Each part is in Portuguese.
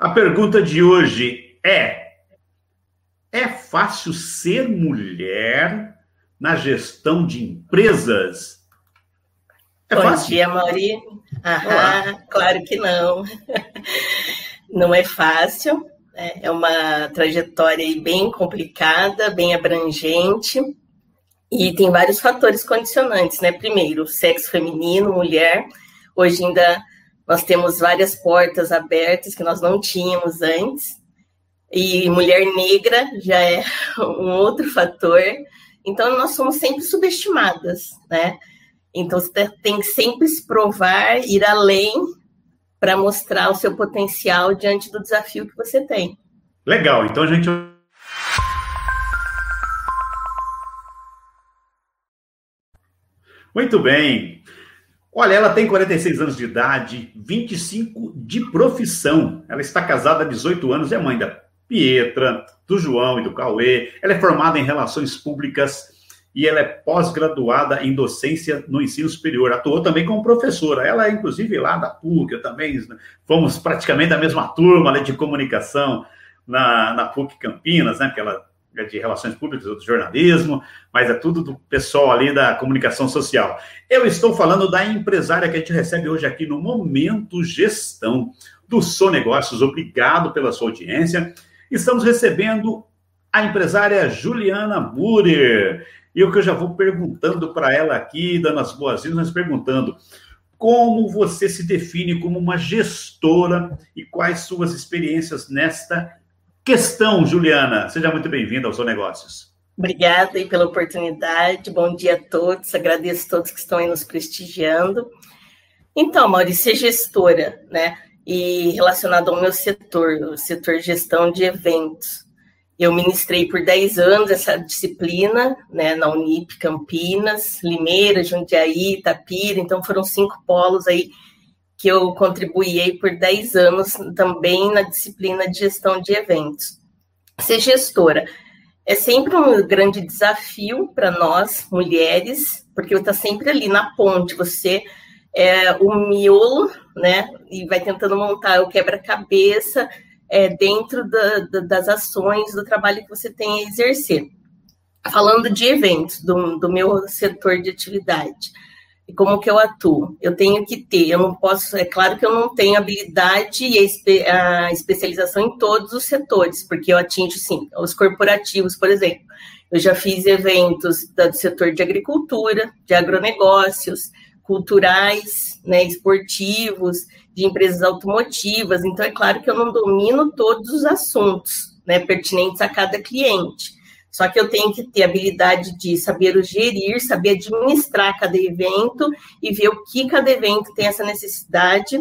A pergunta de hoje é: é fácil ser mulher na gestão de empresas? É Bom fácil? dia, Mauri. Aham, claro que não. Não é fácil, né? é uma trajetória bem complicada, bem abrangente, e tem vários fatores condicionantes, né? Primeiro, sexo feminino, mulher. Hoje ainda nós temos várias portas abertas que nós não tínhamos antes. E mulher negra já é um outro fator. Então, nós somos sempre subestimadas, né? Então, você tem que sempre se provar, ir além para mostrar o seu potencial diante do desafio que você tem. Legal. Então, a gente Muito bem. Olha, ela tem 46 anos de idade, 25 de profissão. Ela está casada há 18 anos, é mãe da Pietra, do João e do Cauê. Ela é formada em Relações Públicas e ela é pós-graduada em docência no ensino superior. Atuou também como professora. Ela é, inclusive, lá da PUC, eu também fomos praticamente da mesma turma né, de comunicação na, na PUC Campinas, né? Ela é de relações públicas, do jornalismo, mas é tudo do pessoal ali da comunicação social. Eu estou falando da empresária que a gente recebe hoje aqui no Momento Gestão do Sou Negócios. Obrigado pela sua audiência. Estamos recebendo a empresária Juliana Murer. E o que eu já vou perguntando para ela aqui, dando as boas-vindas, perguntando como você se define como uma gestora e quais suas experiências nesta questão, Juliana. Seja muito bem-vinda ao Seu Negócios. Obrigada aí pela oportunidade. Bom dia a todos. Agradeço a todos que estão aí nos prestigiando. Então, Maurício, ser gestora, né? E relacionado ao meu setor, o setor gestão de eventos. Eu ministrei por 10 anos essa disciplina, né, na Unip Campinas, Limeira, Jundiaí, Itapira, então foram cinco polos aí que eu contribuí por 10 anos também na disciplina de gestão de eventos. Ser gestora é sempre um grande desafio para nós, mulheres, porque está sempre ali na ponte, você é o miolo, né, e vai tentando montar o quebra-cabeça é, dentro da, da, das ações, do trabalho que você tem a exercer. Falando de eventos, do, do meu setor de atividade, e como que eu atuo. Eu tenho que ter, eu não posso, é claro que eu não tenho habilidade e a, espe, a especialização em todos os setores, porque eu atingo, sim, os corporativos, por exemplo. Eu já fiz eventos do setor de agricultura, de agronegócios, culturais, né, esportivos, de empresas automotivas. Então, é claro que eu não domino todos os assuntos né, pertinentes a cada cliente. Só que eu tenho que ter habilidade de saber gerir, saber administrar cada evento e ver o que cada evento tem essa necessidade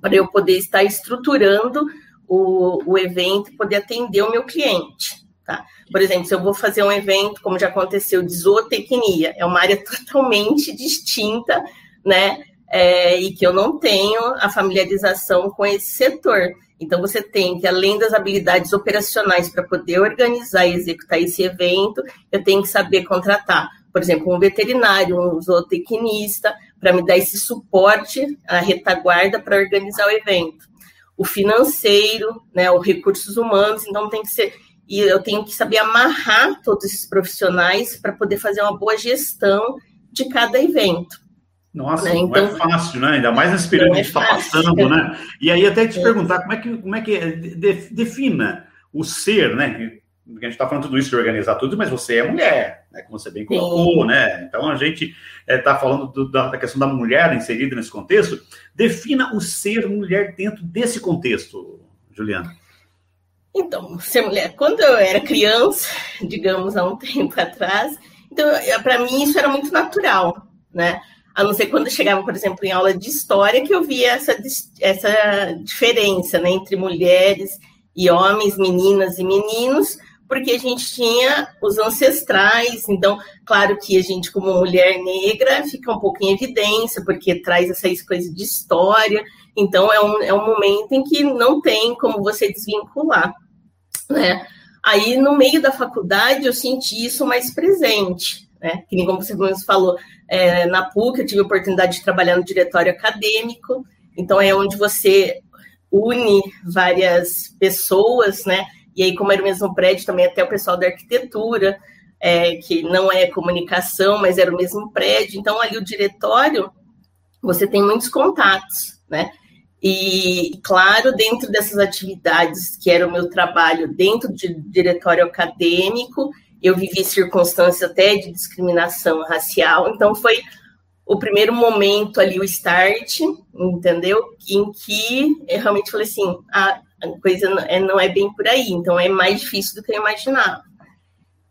para eu poder estar estruturando o, o evento e poder atender o meu cliente. Tá? Por exemplo, se eu vou fazer um evento, como já aconteceu, de zootecnia, é uma área totalmente distinta, né? É, e que eu não tenho a familiarização com esse setor. Então, você tem que, além das habilidades operacionais para poder organizar e executar esse evento, eu tenho que saber contratar, por exemplo, um veterinário, um zootecnista, para me dar esse suporte, a retaguarda para organizar o evento. O financeiro, né, os recursos humanos, então tem que ser. E eu tenho que saber amarrar todos esses profissionais para poder fazer uma boa gestão de cada evento. Nossa, né? então, não é então, fácil, né? Ainda mais nesse período que a gente está passando, né? E aí até te é. perguntar como é que como é que é, defina o ser, né? A gente está falando tudo isso de organizar tudo, mas você é mulher, né? Como você bem colocou, Sim. né? Então a gente está é, falando do, da, da, questão da mulher inserida nesse contexto. Defina o ser mulher dentro desse contexto, Juliana. Então, ser mulher, quando eu era criança, digamos há um tempo atrás, então para mim isso era muito natural, né? A não ser quando chegava, por exemplo, em aula de história, que eu via essa, essa diferença né, entre mulheres e homens, meninas e meninos, porque a gente tinha os ancestrais, então, claro que a gente, como mulher negra, fica um pouco em evidência, porque traz essa coisa de história, então é um, é um momento em que não tem como você desvincular, né? Aí, no meio da faculdade, eu senti isso mais presente, né? Que nem como você falou, é, na PUC eu tive a oportunidade de trabalhar no diretório acadêmico, então é onde você une várias pessoas, né? E aí, como era o mesmo prédio, também até o pessoal da arquitetura, é, que não é comunicação, mas era o mesmo prédio. Então, ali o diretório, você tem muitos contatos, né? E, claro, dentro dessas atividades, que era o meu trabalho dentro do diretório acadêmico, eu vivi circunstâncias até de discriminação racial, então foi o primeiro momento ali, o start, entendeu? Em que eu realmente falei assim, a coisa não é, não é bem por aí, então é mais difícil do que eu imaginava.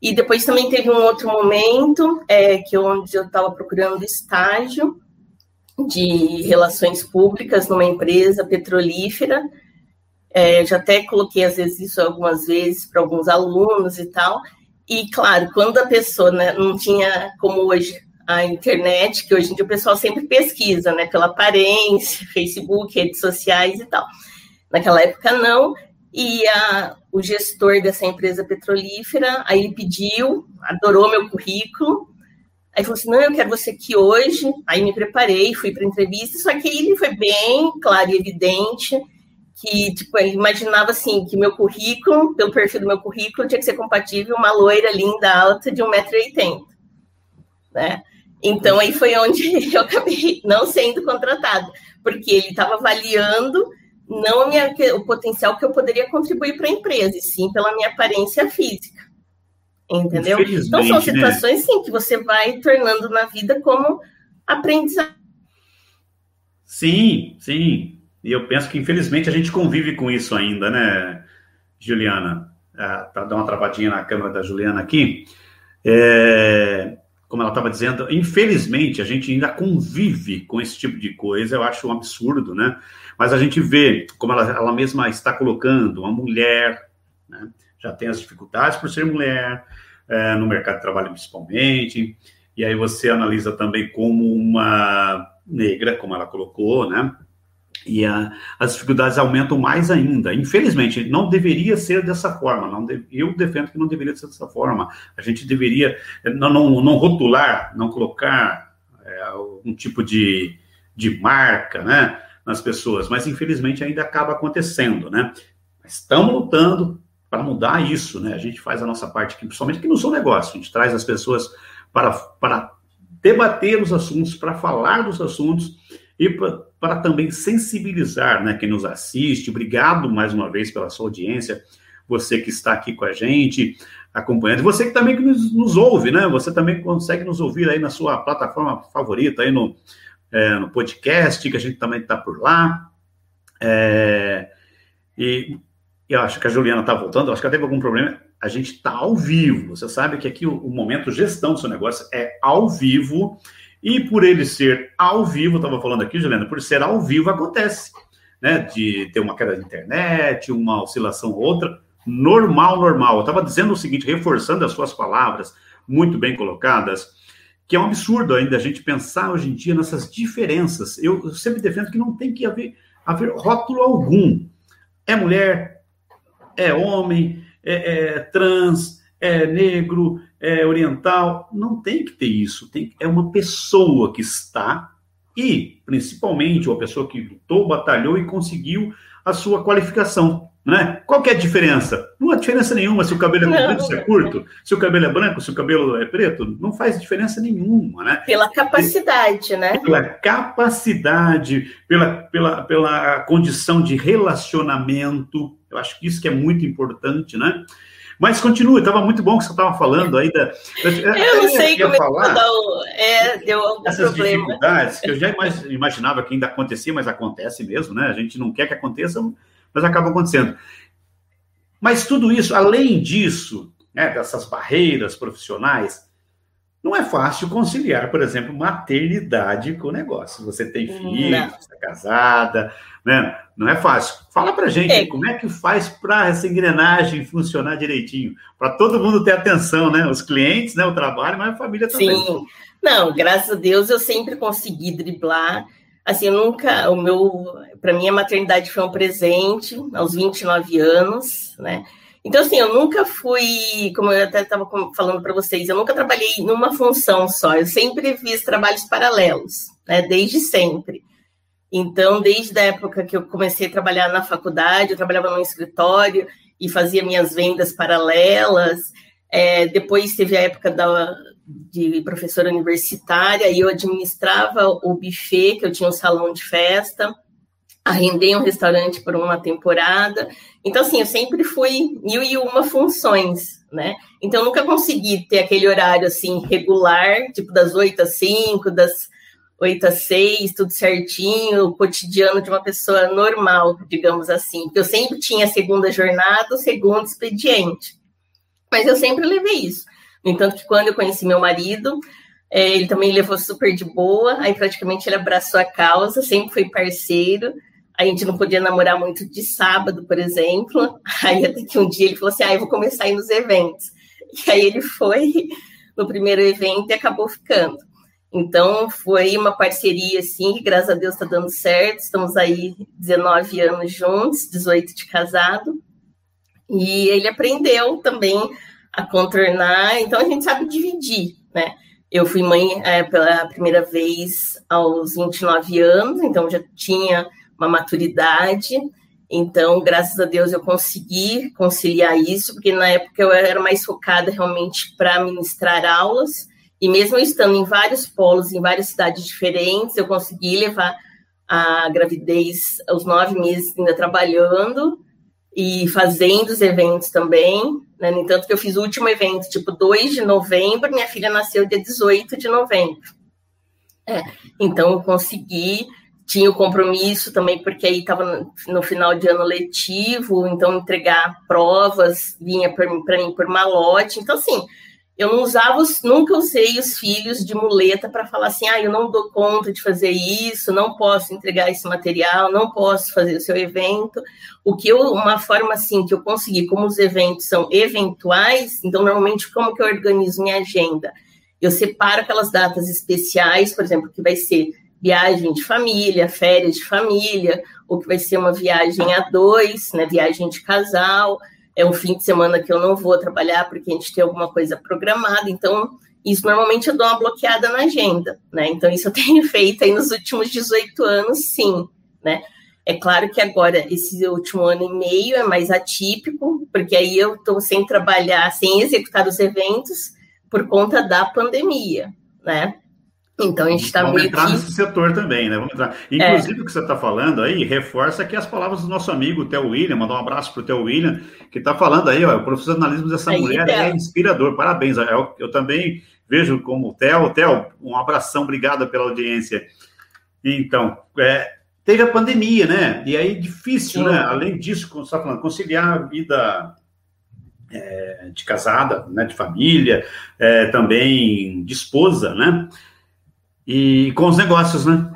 E depois também teve um outro momento, é, que onde eu estava procurando estágio, de relações públicas numa empresa petrolífera. É, já até coloquei, às vezes, isso algumas vezes para alguns alunos e tal. E, claro, quando a pessoa né, não tinha, como hoje, a internet, que hoje em dia o pessoal sempre pesquisa, né, pela aparência, Facebook, redes sociais e tal. Naquela época, não. E a, o gestor dessa empresa petrolífera, aí ele pediu, adorou meu currículo, Aí falou assim: não, eu quero você aqui hoje. Aí me preparei, fui para entrevista, só que ele foi bem claro e evidente que, tipo, imaginava assim, que meu currículo, pelo perfil do meu currículo, tinha que ser compatível uma loira linda, alta, de 1,80m. Né? Então aí foi onde eu acabei não sendo contratada, porque ele estava avaliando não minha, o potencial que eu poderia contribuir para a empresa, e sim pela minha aparência física. Entendeu? Então são né? situações, né? sim, que você vai tornando na vida como aprendizado. Sim, sim. E eu penso que, infelizmente, a gente convive com isso ainda, né, Juliana? Ah, tá dando uma travadinha na câmera da Juliana aqui. É, como ela estava dizendo, infelizmente, a gente ainda convive com esse tipo de coisa. Eu acho um absurdo, né? Mas a gente vê, como ela, ela mesma está colocando, uma mulher, né? já tem as dificuldades por ser mulher, é, no mercado de trabalho principalmente, e aí você analisa também como uma negra, como ela colocou, né? E a, as dificuldades aumentam mais ainda. Infelizmente, não deveria ser dessa forma. Não de, eu defendo que não deveria ser dessa forma. A gente deveria não, não, não rotular, não colocar é, algum tipo de, de marca né, nas pessoas, mas infelizmente ainda acaba acontecendo. Né? Estamos lutando, para mudar isso, né? A gente faz a nossa parte aqui, principalmente aqui no seu negócio, a gente traz as pessoas para, para debater os assuntos, para falar dos assuntos e para, para também sensibilizar, né? Quem nos assiste, obrigado mais uma vez pela sua audiência, você que está aqui com a gente, acompanhando, você que também que nos, nos ouve, né? Você também consegue nos ouvir aí na sua plataforma favorita, aí no, é, no podcast, que a gente também está por lá. É, e eu acho que a Juliana está voltando, acho que ela teve algum problema. A gente está ao vivo. Você sabe que aqui o, o, momento gestão do seu negócio é ao vivo. E por ele ser ao vivo, estava falando aqui, Juliana, por ser ao vivo acontece, né? De ter uma queda de internet, uma oscilação ou outra. Normal, normal. Eu estava dizendo o seguinte, reforçando as suas palavras, muito bem colocadas, que é um absurdo ainda a gente pensar hoje em dia nessas diferenças. Eu, sempre defendo que não tem que haver, haver rótulo algum. É mulher, é homem, é, é trans, é negro, é oriental. Não tem que ter isso. Tem, é uma pessoa que está e, principalmente, uma pessoa que lutou, batalhou e conseguiu a sua qualificação. Né? Qual que é a diferença? Não há diferença nenhuma se o cabelo é comprido, se é curto, se o cabelo é branco, se o cabelo é preto, não faz diferença nenhuma, né? Pela capacidade, né? Pela capacidade, pela, pela, pela condição de relacionamento, eu acho que isso que é muito importante, né? Mas continue, estava muito bom que você estava falando aí da. Eu não sei como falar é, deu algum essas problema. dificuldades que eu já imaginava que ainda acontecia, mas acontece mesmo, né? A gente não quer que aconteça, mas acaba acontecendo. Mas tudo isso, além disso, né, dessas barreiras profissionais, não é fácil conciliar, por exemplo, maternidade com o negócio. Você tem filho, não. você está casada, né? Não é fácil. Fala para gente é. como é que faz para essa engrenagem funcionar direitinho, para todo mundo ter atenção, né? Os clientes, né? O trabalho, mas a família também. Sim. Não, graças a Deus eu sempre consegui driblar. Assim, eu nunca, o meu, para mim a maternidade foi um presente aos 29 anos, né? Então, assim, eu nunca fui, como eu até estava falando para vocês, eu nunca trabalhei numa função só, eu sempre fiz trabalhos paralelos, né, desde sempre. Então, desde a época que eu comecei a trabalhar na faculdade, eu trabalhava no escritório e fazia minhas vendas paralelas. É, depois teve a época da, de professora universitária e eu administrava o buffet, que eu tinha um salão de festa, arrendei um restaurante por uma temporada. Então, assim, eu sempre fui mil e uma funções, né? Então, nunca consegui ter aquele horário, assim, regular, tipo das oito às cinco, das 8 a 6, tudo certinho, o cotidiano de uma pessoa normal, digamos assim. Eu sempre tinha segunda jornada, segundo expediente. Mas eu sempre levei isso. No entanto, que quando eu conheci meu marido, é, ele também levou super de boa, aí praticamente ele abraçou a causa, sempre foi parceiro. A gente não podia namorar muito de sábado, por exemplo. Aí até que um dia ele falou assim: ah, eu vou começar a ir nos eventos. E aí ele foi no primeiro evento e acabou ficando. Então, foi uma parceria, assim, que graças a Deus está dando certo. Estamos aí 19 anos juntos, 18 de casado. E ele aprendeu também a contornar, então a gente sabe dividir, né? Eu fui mãe é, pela primeira vez aos 29 anos, então já tinha uma maturidade. Então, graças a Deus, eu consegui conciliar isso, porque na época eu era mais focada realmente para ministrar aulas e mesmo estando em vários polos, em várias cidades diferentes, eu consegui levar a gravidez aos nove meses ainda trabalhando e fazendo os eventos também. Né? No entanto, que eu fiz o último evento, tipo 2 de novembro, minha filha nasceu dia 18 de novembro. É, então, eu consegui, tinha o compromisso também, porque aí estava no final de ano letivo, então entregar provas vinha para mim por malote. Então, assim, eu não usava, nunca usei os filhos de muleta para falar assim, ah, eu não dou conta de fazer isso, não posso entregar esse material, não posso fazer o seu evento. O que eu, uma forma assim que eu consegui, como os eventos são eventuais, então normalmente como que eu organizo minha agenda? Eu separo aquelas datas especiais, por exemplo, que vai ser viagem de família, férias de família, ou que vai ser uma viagem a dois, né, viagem de casal é um fim de semana que eu não vou trabalhar porque a gente tem alguma coisa programada, então isso normalmente eu dou uma bloqueada na agenda, né? Então isso eu tenho feito aí nos últimos 18 anos, sim, né? É claro que agora esse último ano e meio é mais atípico, porque aí eu estou sem trabalhar, sem executar os eventos por conta da pandemia, né? Então a gente está meio entrar que... nesse setor também, né? Vamos entrar. Inclusive, é. o que você está falando aí reforça aqui as palavras do nosso amigo Theo William, mandar um abraço para o Theo William, que está falando aí, ó, o profissionalismo dessa aí, mulher é inspirador. Parabéns. Eu, eu também vejo como Theo. Theo, um abração, obrigado pela audiência. Então, é, teve a pandemia, né? E aí difícil, Sim. né? Além disso, como você está falando, conciliar a vida é, de casada, né, de família, é, também de esposa, né? E com os negócios, né?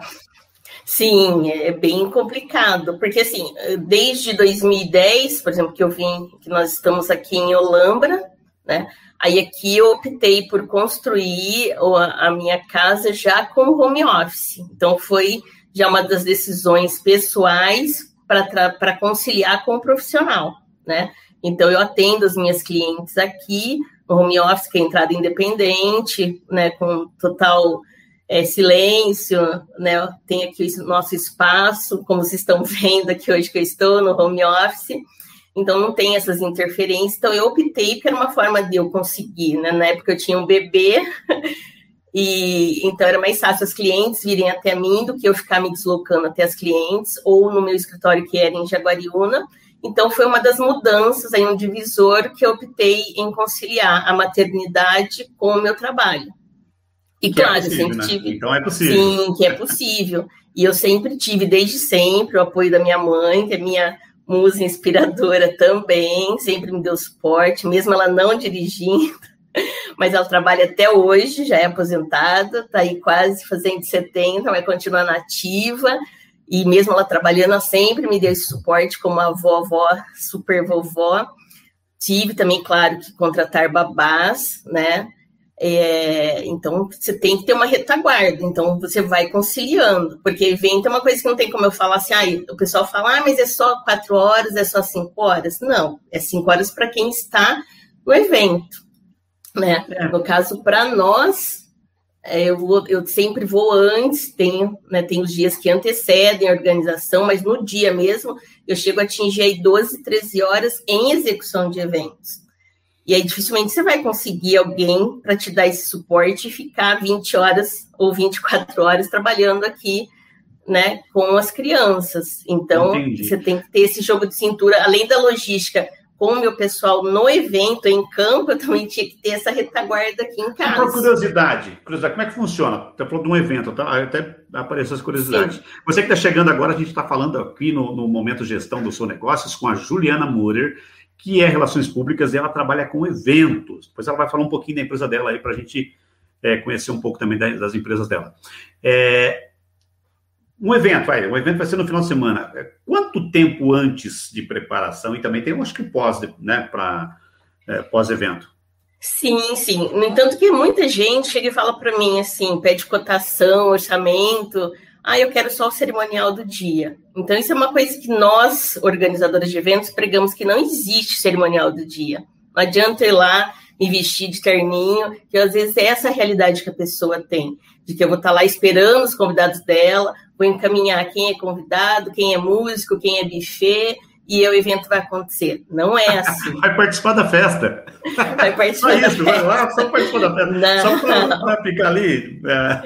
Sim, é bem complicado, porque assim, desde 2010, por exemplo, que eu vim, que nós estamos aqui em Olambra, né? Aí aqui eu optei por construir a minha casa já com home office. Então foi já uma das decisões pessoais para conciliar com o profissional, né? Então eu atendo as minhas clientes aqui no home office, que é entrada independente, né, com total é, silêncio, né? Tem aqui o nosso espaço, como vocês estão vendo aqui hoje que eu estou no home office. Então não tem essas interferências. Então eu optei era uma forma de eu conseguir, né? Na época eu tinha um bebê e então era mais fácil os clientes virem até mim do que eu ficar me deslocando até as clientes ou no meu escritório que era em Jaguariúna. Então foi uma das mudanças aí um divisor que eu optei em conciliar a maternidade com o meu trabalho. E que é claro, é possível, eu sempre né? tive. Então é possível. Sim, que é possível. E eu sempre tive, desde sempre, o apoio da minha mãe, que é minha musa inspiradora também, sempre me deu suporte, mesmo ela não dirigindo, mas ela trabalha até hoje, já é aposentada, está aí quase fazendo 70, vai continuar nativa, e mesmo ela trabalhando, ela sempre me deu esse suporte como a vovó, super vovó. Tive também, claro, que contratar babás, né? É, então, você tem que ter uma retaguarda. Então, você vai conciliando. Porque evento é uma coisa que não tem como eu falar assim, ah, o pessoal fala, ah, mas é só quatro horas, é só cinco horas. Não, é cinco horas para quem está no evento. Né? É. No caso, para nós, é, eu, vou, eu sempre vou antes, tenho, né, tem os dias que antecedem a organização, mas no dia mesmo eu chego a atingir aí 12, 13 horas em execução de eventos. E aí dificilmente você vai conseguir alguém para te dar esse suporte e ficar 20 horas ou 24 horas trabalhando aqui, né, com as crianças. Então, Entendi. você tem que ter esse jogo de cintura, além da logística com o meu pessoal no evento, em campo, eu também tinha que ter essa retaguarda aqui em casa. Por curiosidade, curiosidade, como é que funciona? Você falou de um evento, tá? até apareceu as curiosidades. Sim. Você que está chegando agora, a gente está falando aqui no, no Momento Gestão do Seu Negócios com a Juliana Murer, que é Relações Públicas e ela trabalha com eventos. Depois ela vai falar um pouquinho da empresa dela aí para a gente é, conhecer um pouco também das empresas dela. É, um evento, vai, um evento vai ser no final de semana. É, quanto tempo antes de preparação? E também tem, acho que pós, né, para é, pós-evento. Sim, sim. No entanto, que muita gente chega e fala para mim assim, pede cotação, orçamento. Ah, eu quero só o cerimonial do dia. Então, isso é uma coisa que nós, organizadores de eventos, pregamos que não existe cerimonial do dia. Não adianta ir lá me vestir de terninho, que às vezes é essa a realidade que a pessoa tem, de que eu vou estar lá esperando os convidados dela, vou encaminhar quem é convidado, quem é músico, quem é buffet, e o evento vai acontecer. Não é assim. Vai participar da festa. Vai participar só isso, festa. vai lá, só participar da festa. Não. Só para ficar ali. É...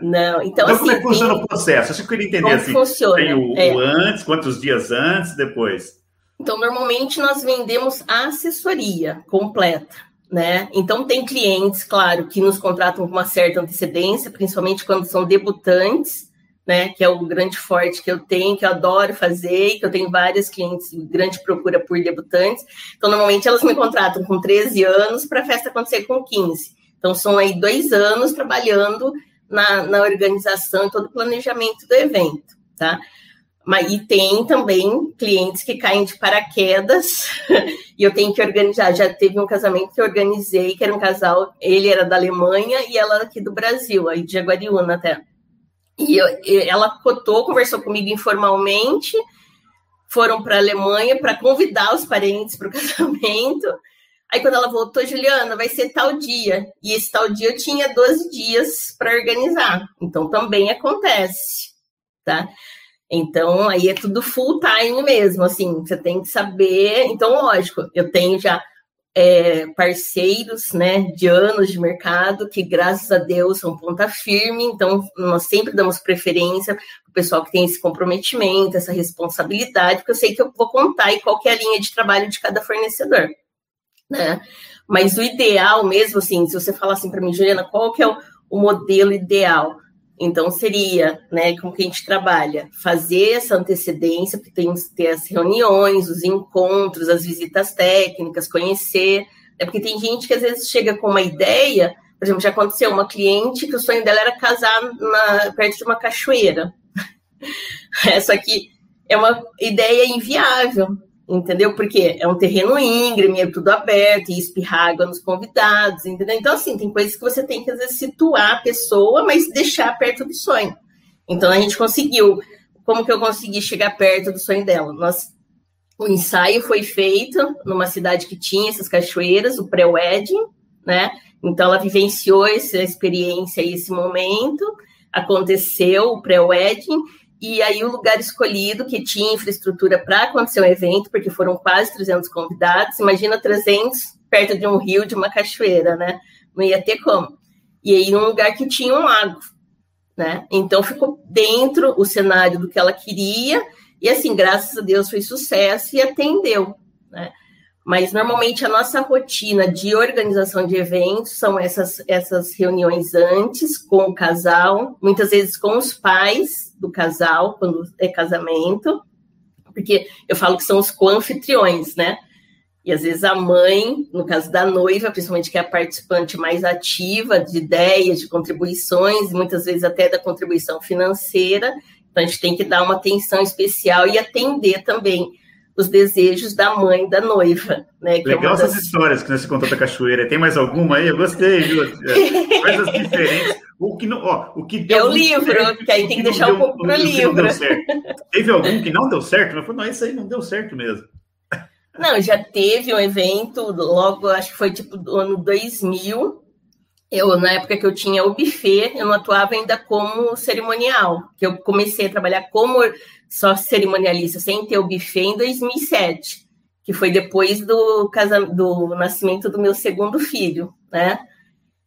Não, então, então assim, como é que funciona tem... o processo? Isso eu queria entender. Como assim, funciona? Tem o, é. o antes, quantos dias antes, depois? Então, normalmente nós vendemos a assessoria completa. Né? Então, tem clientes, claro, que nos contratam com uma certa antecedência, principalmente quando são debutantes, né, que é o grande forte que eu tenho, que eu adoro fazer, que eu tenho várias clientes, grande procura por debutantes. Então, normalmente elas me contratam com 13 anos para a festa acontecer com 15. Então, são aí dois anos trabalhando na, na organização e todo o planejamento do evento, tá? Mas, e tem também clientes que caem de paraquedas e eu tenho que organizar. Já teve um casamento que eu organizei, que era um casal, ele era da Alemanha e ela aqui do Brasil, aí de Jaguariúna até. E eu, ela cotou, conversou comigo informalmente, foram para a Alemanha para convidar os parentes para o casamento. Aí quando ela voltou, Juliana, vai ser tal dia. E esse tal dia eu tinha 12 dias para organizar. Então também acontece, tá? Então aí é tudo full time mesmo, assim, você tem que saber. Então, lógico, eu tenho já é, parceiros né, de anos de mercado, que graças a Deus são ponta firme, então nós sempre damos preferência para o pessoal que tem esse comprometimento, essa responsabilidade, porque eu sei que eu vou contar e qual é a linha de trabalho de cada fornecedor. Né? Mas o ideal mesmo, assim, se você falar assim para mim, Juliana, qual que é o, o modelo ideal? Então, seria, né, como que a gente trabalha? Fazer essa antecedência, porque tem que ter as reuniões, os encontros, as visitas técnicas, conhecer. Né, porque tem gente que às vezes chega com uma ideia, por exemplo, já aconteceu uma cliente que o sonho dela era casar na, perto de uma cachoeira. Essa aqui é uma ideia inviável entendeu? Porque é um terreno íngreme, é tudo aberto, e espirrar água nos convidados, entendeu? Então, assim, tem coisas que você tem que, às vezes, situar a pessoa, mas deixar perto do sonho. Então, a gente conseguiu. Como que eu consegui chegar perto do sonho dela? Nós, o ensaio foi feito numa cidade que tinha essas cachoeiras, o pré-wedding, né? Então, ela vivenciou essa experiência esse momento, aconteceu o pré-wedding, e aí o lugar escolhido que tinha infraestrutura para acontecer um evento, porque foram quase 300 convidados, imagina 300 perto de um rio, de uma cachoeira, né? Não ia ter como. E aí num lugar que tinha um lago, né? Então ficou dentro o cenário do que ela queria, e assim, graças a Deus foi sucesso e atendeu, né? Mas normalmente a nossa rotina de organização de eventos são essas, essas reuniões antes com o casal, muitas vezes com os pais do casal, quando é casamento, porque eu falo que são os co-anfitriões, né? E às vezes a mãe, no caso da noiva, principalmente que é a participante mais ativa de ideias, de contribuições, muitas vezes até da contribuição financeira, então a gente tem que dar uma atenção especial e atender também os desejos da mãe da noiva. Né, é Legal é das... essas histórias que você contou da cachoeira. Tem mais alguma aí? Eu gostei, viu? É, coisas diferentes. O que não, ó, o que deu é o livro, certo, que aí tem que, que deixar um pouco para o livro. Teve algum que não deu certo? Mas falou, não, isso aí não deu certo mesmo. Não, já teve um evento, logo, acho que foi tipo do ano 2000, eu, na época que eu tinha o buffet, eu não atuava ainda como cerimonial, que eu comecei a trabalhar como só cerimonialista, sem ter o buffet, em 2007, que foi depois do, do nascimento do meu segundo filho, né?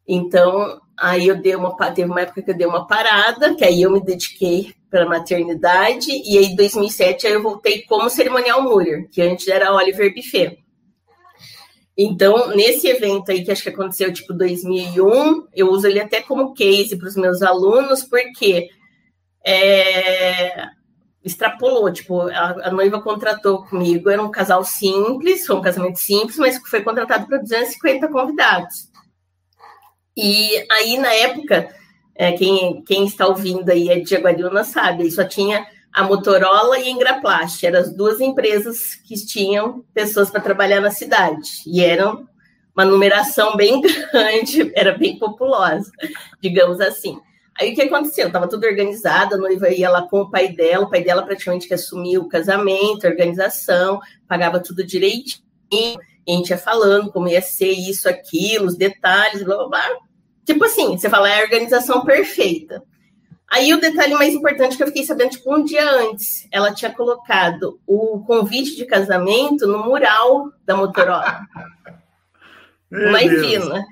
Então, aí eu dei uma, teve uma época que eu dei uma parada, que aí eu me dediquei para a maternidade, e aí em 2007 aí eu voltei como cerimonial Muller, que antes era Oliver Buffet. Então, nesse evento aí, que acho que aconteceu tipo 2001, eu uso ele até como case para os meus alunos, porque é, extrapolou, tipo, a, a, noiva contratou comigo, era um casal simples, foi um casamento simples, mas foi contratado para 250 convidados. E aí, na época, é, quem, quem está ouvindo aí é de Jaguariúna sabe, só tinha a Motorola e a Engraplast. Eram as duas empresas que tinham pessoas para trabalhar na cidade. E eram uma numeração bem grande, era bem populosa, digamos assim. Aí o que aconteceu? Estava tudo organizado, a noiva ia lá com o pai dela, o pai dela praticamente que assumiu o casamento, a organização, pagava tudo direitinho, a gente ia falando como ia ser isso, aquilo, os detalhes, blá blá blá. Tipo assim, você fala, é a organização perfeita. Aí o detalhe mais importante que eu fiquei sabendo, tipo, um dia antes, ela tinha colocado o convite de casamento no mural da Motorola. Imagina.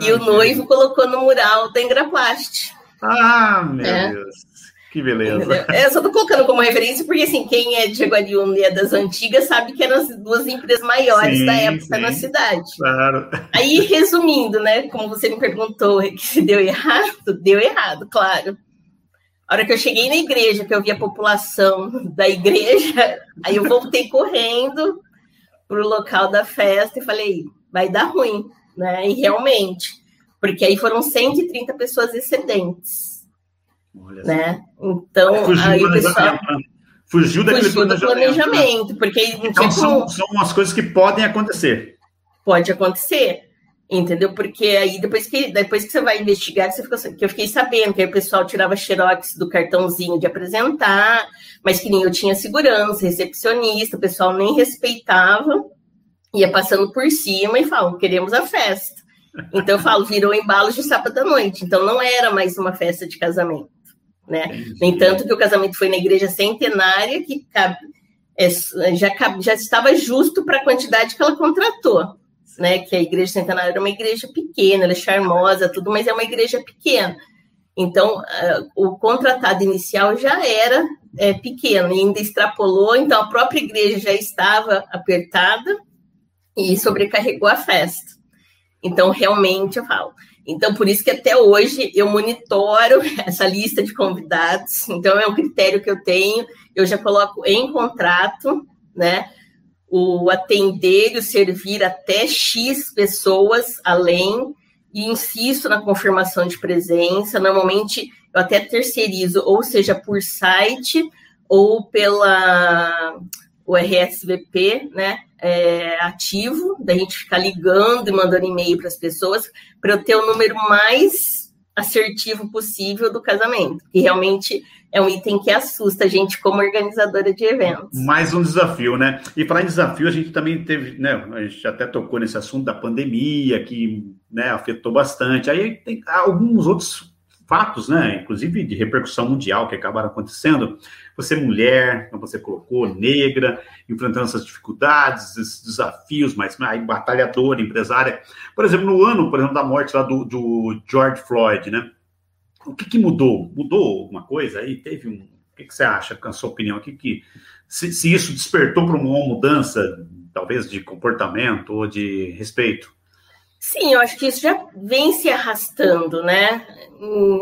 E o noivo colocou no mural da Engraplast. Ah, meu é. Deus. Que beleza. É, eu só tô colocando como referência, porque assim, quem é de Jaguariúna e é das antigas sabe que eram as duas empresas maiores sim, da época sim, na cidade. Claro. Aí, resumindo, né? Como você me perguntou que se deu errado, deu errado, claro. A hora que eu cheguei na igreja, que eu vi a população da igreja, aí eu voltei correndo para o local da festa e falei, vai dar ruim, né? E realmente, porque aí foram 130 pessoas excedentes, Olha né? Então, fugiu aí o pessoal... Fugiu daquele fugiu planejamento. Do planejamento porque então, são, são umas coisas que podem acontecer. Pode acontecer. Entendeu? Porque aí depois que, depois que você vai investigar, você ficou, que eu fiquei sabendo que aí o pessoal tirava xerox do cartãozinho de apresentar, mas que nem eu tinha segurança, recepcionista, o pessoal nem respeitava, ia passando por cima e falam, queremos a festa. Então eu falo, virou embalo de sábado à noite. Então não era mais uma festa de casamento. Né? No entanto, que o casamento foi na igreja centenária, que cabe, é, já, já estava justo para a quantidade que ela contratou né? Que a igreja centenária era uma igreja pequena, ela é charmosa, tudo, mas é uma igreja pequena. Então, uh, o contratado inicial já era é, pequeno e ainda extrapolou, então a própria igreja já estava apertada e sobrecarregou a festa. Então, realmente, eu falo. Então, por isso que até hoje eu monitoro essa lista de convidados. Então, é um critério que eu tenho. Eu já coloco em contrato, né? O atender e o servir até X pessoas além, e insisto na confirmação de presença. Normalmente eu até terceirizo, ou seja, por site ou pela o RSVP, né, é, ativo, da gente ficar ligando e mandando e-mail para as pessoas, para eu ter o número mais assertivo possível do casamento, que realmente é um item que assusta a gente como organizadora de eventos. Mais um desafio, né? E falar em desafio, a gente também teve, né? A gente até tocou nesse assunto da pandemia, que né, afetou bastante. Aí tem alguns outros fatos, né? Inclusive de repercussão mundial que acabaram acontecendo. Você mulher, como você colocou, negra, enfrentando essas dificuldades, esses desafios, mas aí, batalhadora, empresária. Por exemplo, no ano, por exemplo, da morte lá do, do George Floyd, né? o que, que, mudou? Mudou alguma coisa aí? Teve um. O que, que você acha, com a sua opinião? O que, que se, se isso despertou para uma mudança, talvez, de comportamento ou de respeito? Sim, eu acho que isso já vem se arrastando, né?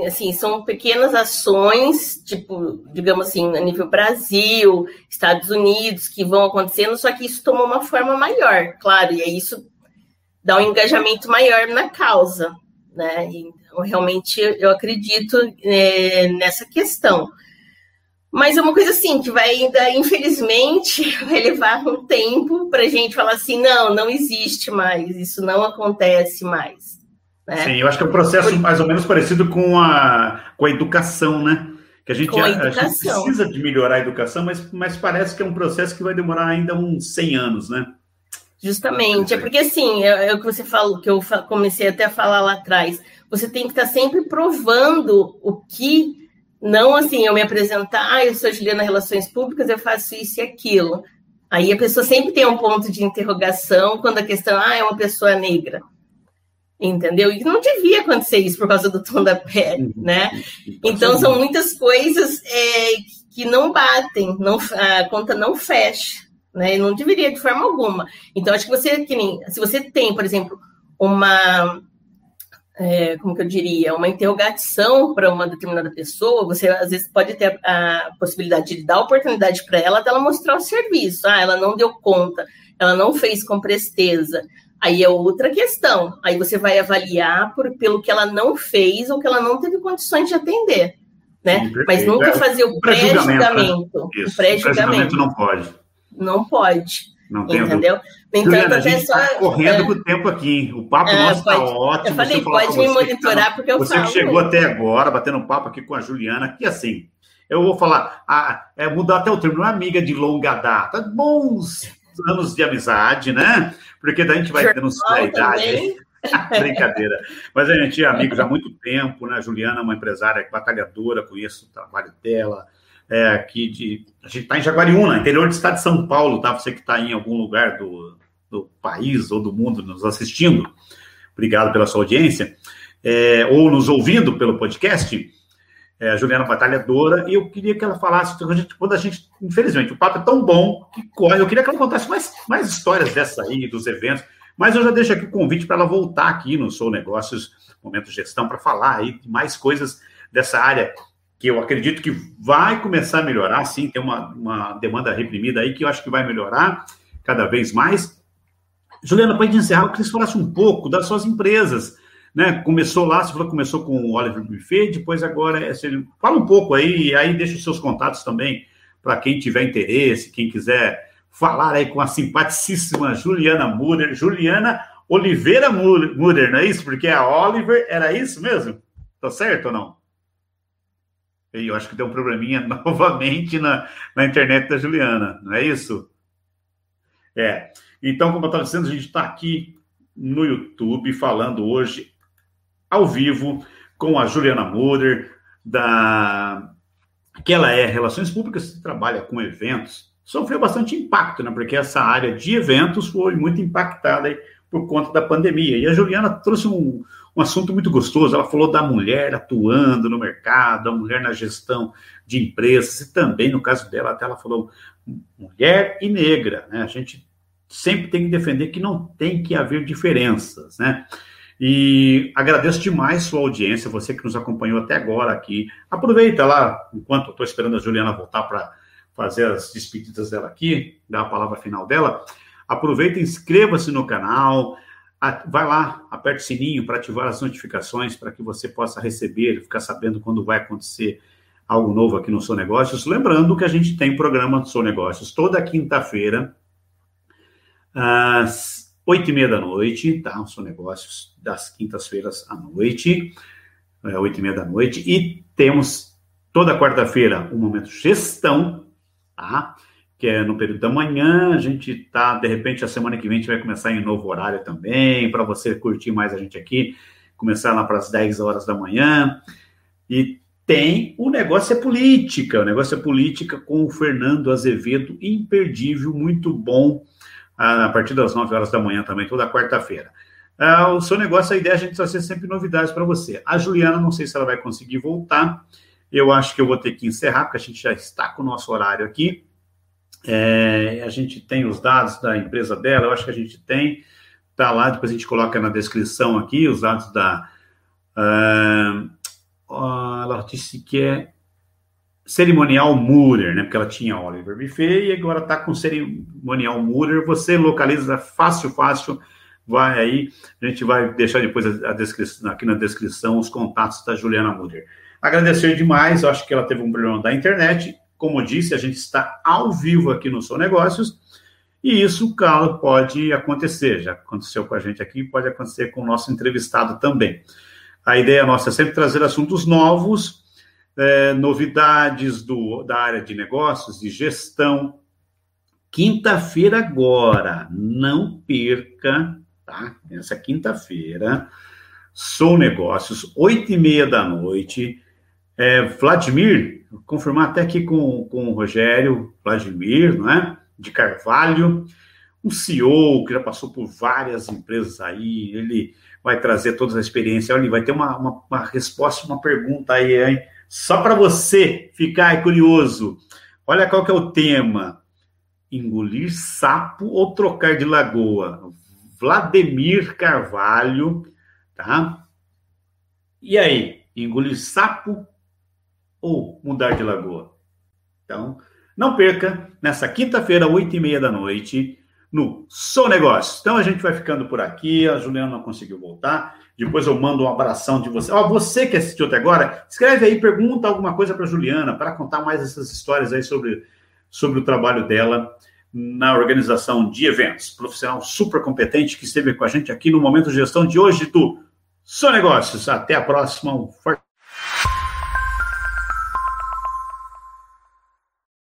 Assim, são pequenas ações, tipo, digamos assim, a nível Brasil, Estados Unidos, que vão acontecendo, só que isso tomou uma forma maior, claro, e aí isso dá um engajamento maior na causa, né? Então, realmente, eu acredito é, nessa questão. Mas é uma coisa assim que vai ainda, infelizmente, vai levar um tempo para a gente falar assim, não, não existe mais, isso não acontece mais. Né? Sim, eu acho que é um processo mais ou menos parecido com a, com a educação, né? Que a gente, a, a, gente precisa de melhorar a educação, mas, mas parece que é um processo que vai demorar ainda uns 100 anos, né? Justamente, é porque assim, é, é, o que você falou, que eu comecei até a falar lá atrás. Você tem que estar sempre provando o que, não assim, eu me apresentar, ah, eu sou Juliana Relações Públicas, eu faço isso e aquilo. Aí a pessoa sempre tem um ponto de interrogação quando a questão, ah, é uma pessoa negra. Entendeu? E não devia acontecer isso por causa do tom da pele, uhum. né? Então são muitas coisas é, que não batem, não, a conta não fecha né? não deveria de forma alguma. Então, acho que você, que nem, se você tem, por exemplo, uma, é, como que eu diria, uma interrogação para uma determinada pessoa, você às vezes pode ter a, a possibilidade de dar oportunidade para ela dela mostrar o serviço. Ah, ela não deu conta, ela não fez com presteza. Aí é outra questão. Aí você vai avaliar por, pelo que ela não fez ou que ela não teve condições de atender. Né? Mas nunca é, fazer o pré-julgamento. Pré o pré-julgamento não pode. Não pode. Não tem entendeu? Então, Juliana, a gente só, tá correndo é, com o tempo aqui. O papo é, nosso está ótimo. Eu falei, pode me monitorar, tá, porque eu Você falo. que chegou até agora, batendo um papo aqui com a Juliana, que assim, eu vou falar, é, mudar até o termo, é amiga de longa data, bons anos de amizade, né? Porque daí a gente vai tendo a idade. Brincadeira. Mas a gente é amigo já há muito tempo, né? A Juliana é uma empresária batalhadora, conheço o trabalho dela, é, aqui de. A gente está em Jaguariúna, interior do estado de São Paulo, tá? Você que está em algum lugar do, do país ou do mundo nos assistindo, obrigado pela sua audiência, é, ou nos ouvindo pelo podcast. É, a Juliana Batalhadora, e eu queria que ela falasse, quando a, gente, infelizmente, o papo é tão bom que corre, eu queria que ela contasse mais, mais histórias dessa aí, dos eventos, mas eu já deixo aqui o convite para ela voltar aqui no Sou Negócios, Momento Gestão, para falar aí mais coisas dessa área que eu acredito que vai começar a melhorar, sim, tem uma, uma demanda reprimida aí que eu acho que vai melhorar cada vez mais. Juliana, para encerrar, eu queria que você falasse um pouco das suas empresas, né? Começou lá, você falou começou com o Oliver Buffet, depois agora, é, fala um pouco aí, e aí deixa os seus contatos também, para quem tiver interesse, quem quiser falar aí com a simpaticíssima Juliana Muller, Juliana Oliveira Muller, não é isso? Porque a Oliver era isso mesmo? Tá certo ou não? Eu acho que deu um probleminha novamente na, na internet da Juliana, não é isso? É. Então, como eu estava dizendo, a gente está aqui no YouTube falando hoje ao vivo com a Juliana Moder, da que ela é Relações Públicas, trabalha com eventos. Sofreu bastante impacto, né? Porque essa área de eventos foi muito impactada aí por conta da pandemia. E a Juliana trouxe um, um assunto muito gostoso. Ela falou da mulher atuando no mercado, a mulher na gestão de empresas, e também, no caso dela, até ela falou mulher e negra. Né? A gente sempre tem que defender que não tem que haver diferenças, né? E agradeço demais sua audiência, você que nos acompanhou até agora aqui. Aproveita lá, enquanto eu estou esperando a Juliana voltar para fazer as despedidas dela aqui, dar a palavra final dela. Aproveita, inscreva-se no canal, vai lá, aperte o sininho para ativar as notificações para que você possa receber, ficar sabendo quando vai acontecer algo novo aqui no Sou Negócios. Lembrando que a gente tem programa do Sou Negócios toda quinta-feira, às oito e meia da noite, tá? O Sou Negócios das quintas-feiras à noite, é, oito e meia da noite, e temos toda quarta-feira o um momento gestão, tá? Que é no período da manhã. A gente tá, de repente, a semana que vem a gente vai começar em novo horário também, para você curtir mais a gente aqui, começar lá para as 10 horas da manhã. E tem o negócio é política, o negócio é política com o Fernando Azevedo, imperdível, muito bom, a partir das 9 horas da manhã também, toda quarta-feira. o seu negócio, a ideia é a gente trazer sempre novidades para você. A Juliana, não sei se ela vai conseguir voltar, eu acho que eu vou ter que encerrar, porque a gente já está com o nosso horário aqui. É, a gente tem os dados da empresa dela, eu acho que a gente tem, tá lá, depois a gente coloca na descrição aqui os dados da. Uh, ela disse que é cerimonial Murer, né? Porque ela tinha Oliver Buffet e agora está com cerimonial Murer. Você localiza fácil, fácil. Vai aí, a gente vai deixar depois a, a descrição, aqui na descrição os contatos da Juliana Murer. Agradecer demais, acho que ela teve um problema da internet como disse, a gente está ao vivo aqui no Sou Negócios, e isso, claro, pode acontecer. Já aconteceu com a gente aqui, pode acontecer com o nosso entrevistado também. A ideia nossa é sempre trazer assuntos novos, é, novidades do, da área de negócios, de gestão, quinta-feira agora. Não perca, tá? Nessa quinta-feira, Sou Negócios, oito e meia da noite. É, Vladimir, confirmar até aqui com, com o Rogério Vladimir, não é? De Carvalho, um CEO que já passou por várias empresas aí, ele vai trazer toda a experiência. Olha, vai ter uma, uma, uma resposta, uma pergunta aí, hein? Só para você ficar curioso. Olha qual que é o tema. Engolir sapo ou trocar de lagoa? Vladimir Carvalho, tá? E aí, engolir sapo ou mudar de lagoa? Então, não perca, nessa quinta-feira, oito e meia da noite, no Sou Negócio. Então a gente vai ficando por aqui. A Juliana não conseguiu voltar. Depois eu mando um abração de você. Ó, você que assistiu até agora, escreve aí, pergunta alguma coisa para Juliana para contar mais essas histórias aí sobre, sobre o trabalho dela na organização de eventos. Profissional super competente que esteve com a gente aqui no Momento de Gestão de hoje do Sou Negócios. Até a próxima. Um forte